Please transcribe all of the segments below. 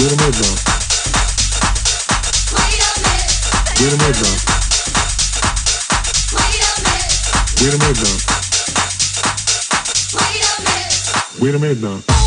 Wait a mid drop. With a mid drop. A mid drop. A mid drop.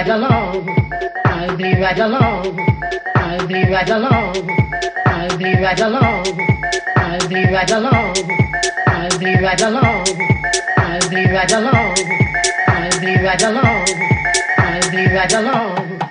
right along. I'll be right along. I'll be right along. I'll be right along. I'll be right along. I'll be right along. I'll be right along. I'll be right along. I'll be right along.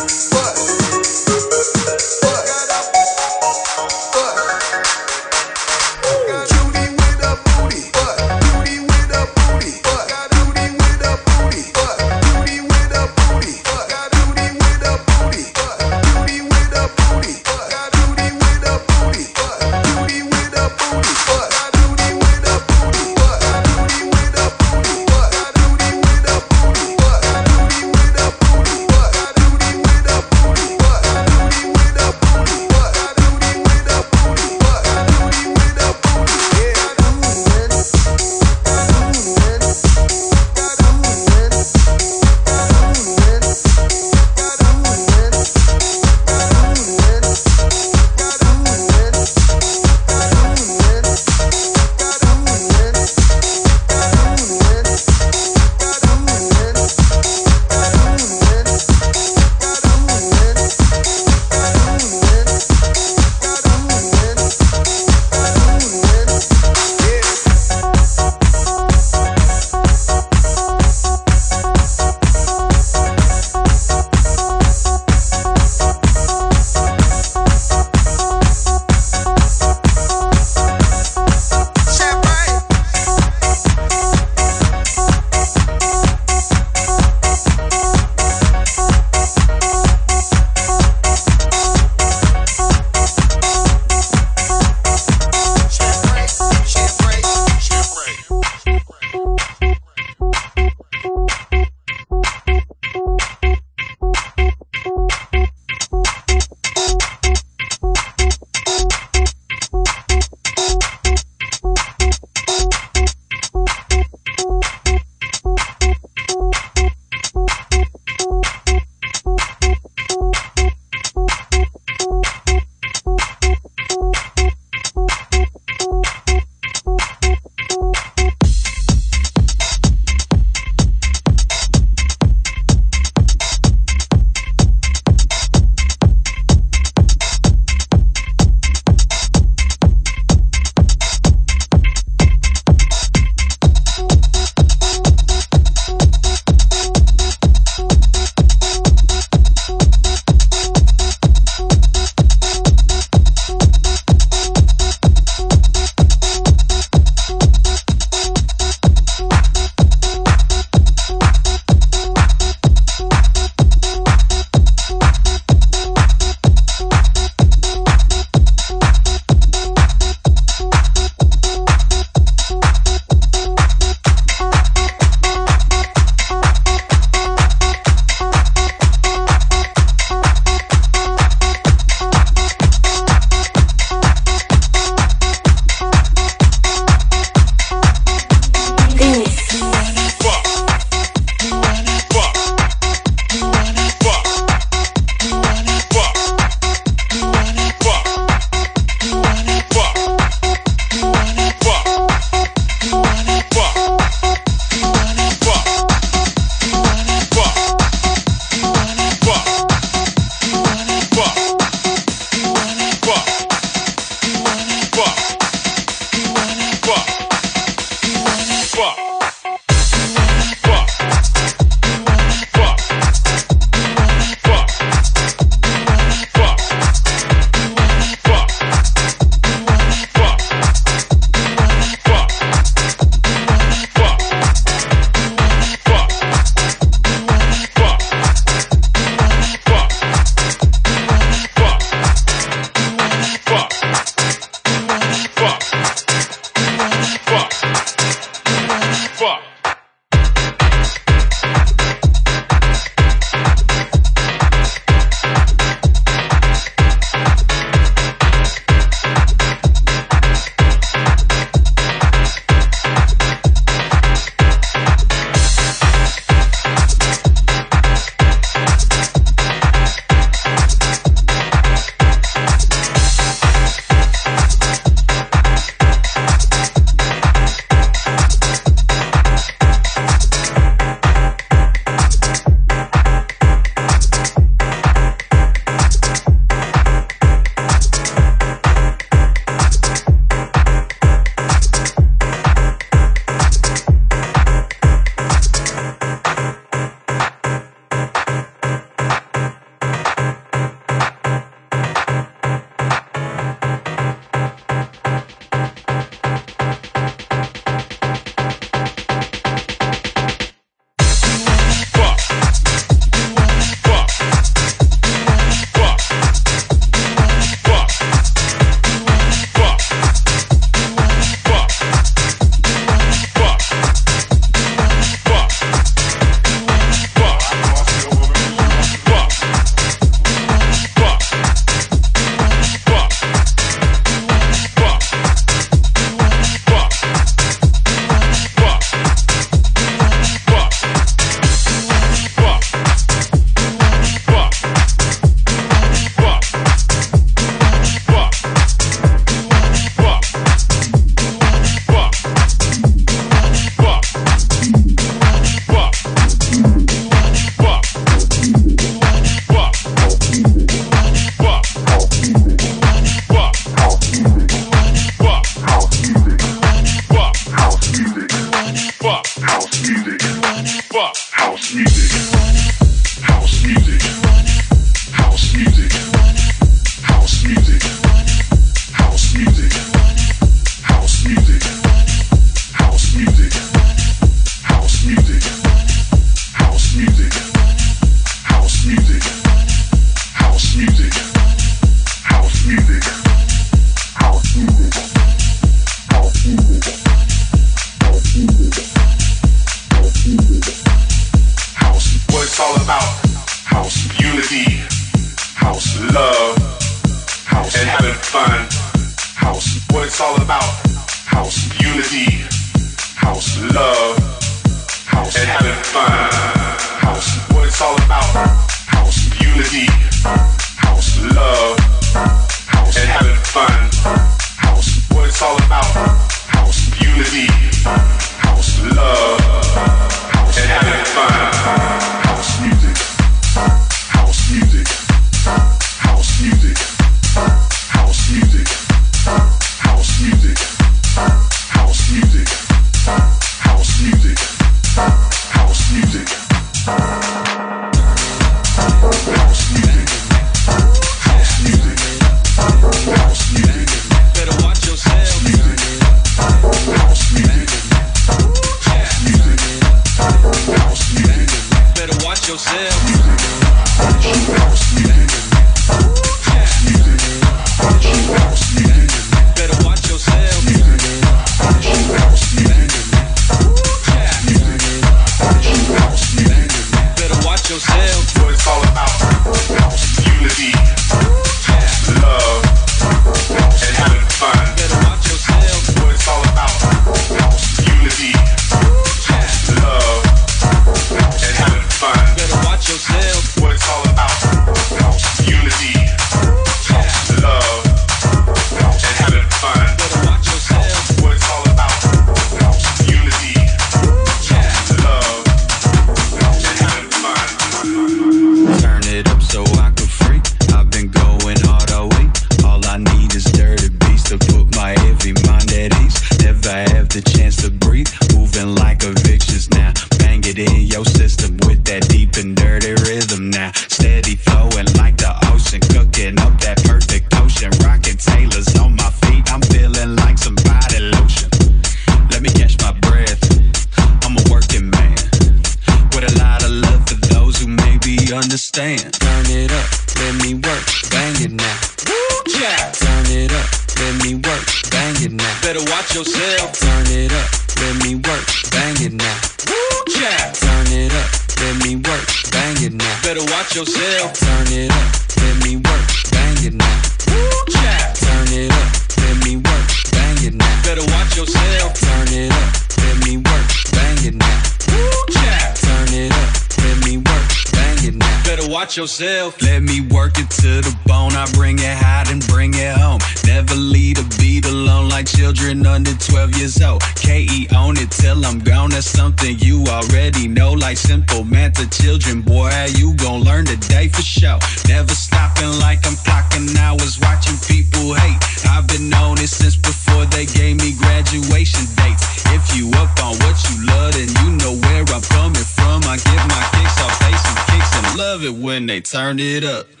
simple man to children. Boy, you gon' learn today for sure. Never stopping like I'm clocking hours, watching people hate. I've been on it since before they gave me graduation dates. If you up on what you love, then you know where I'm coming from. I give my kicks off, face some kicks, and love it when they turn it up.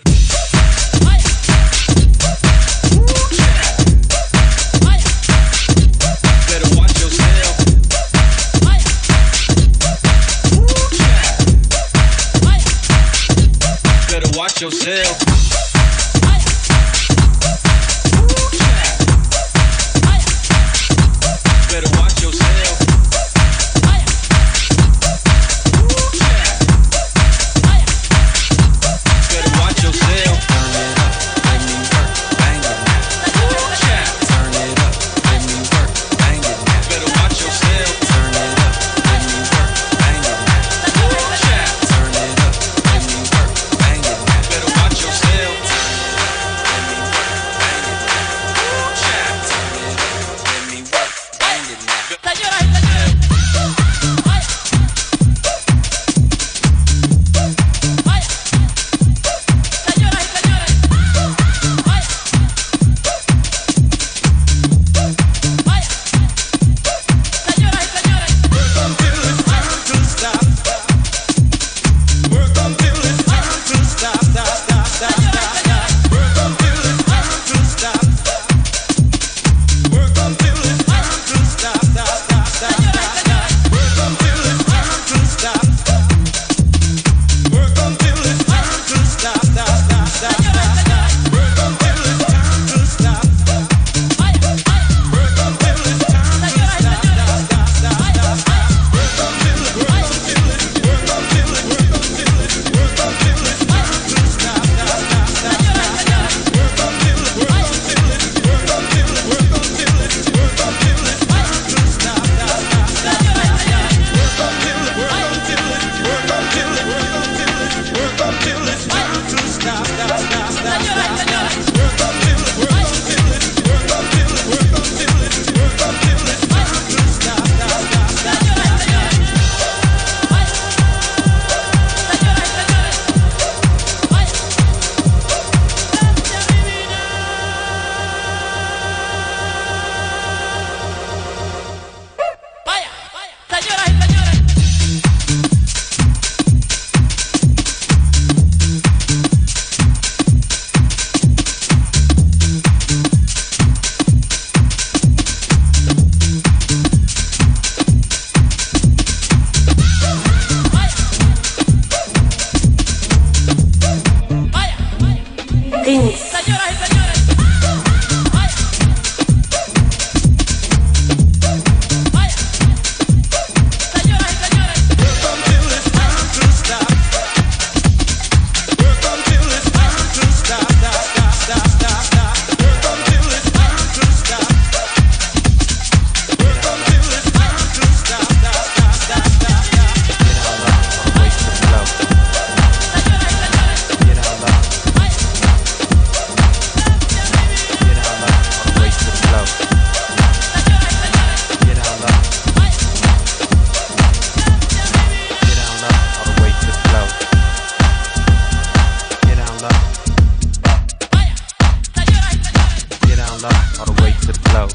all the way to the flow.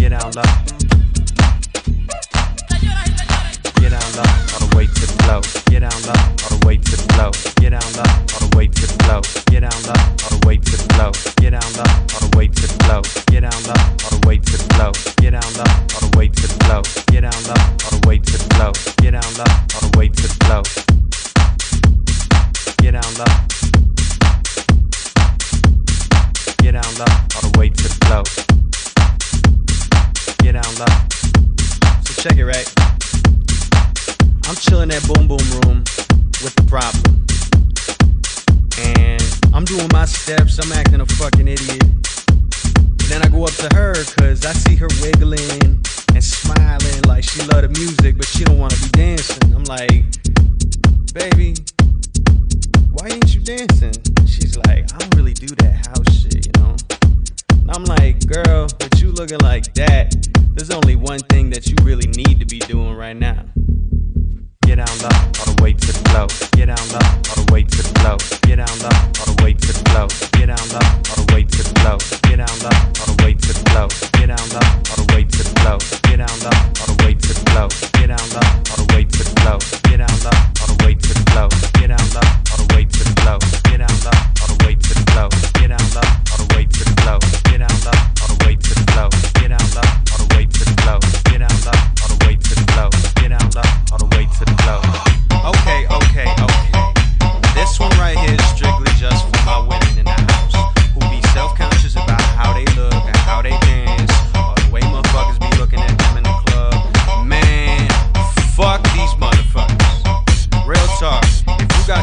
Get down love.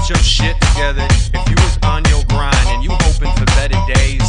Your shit together. If you was on your grind and you hoping for better days,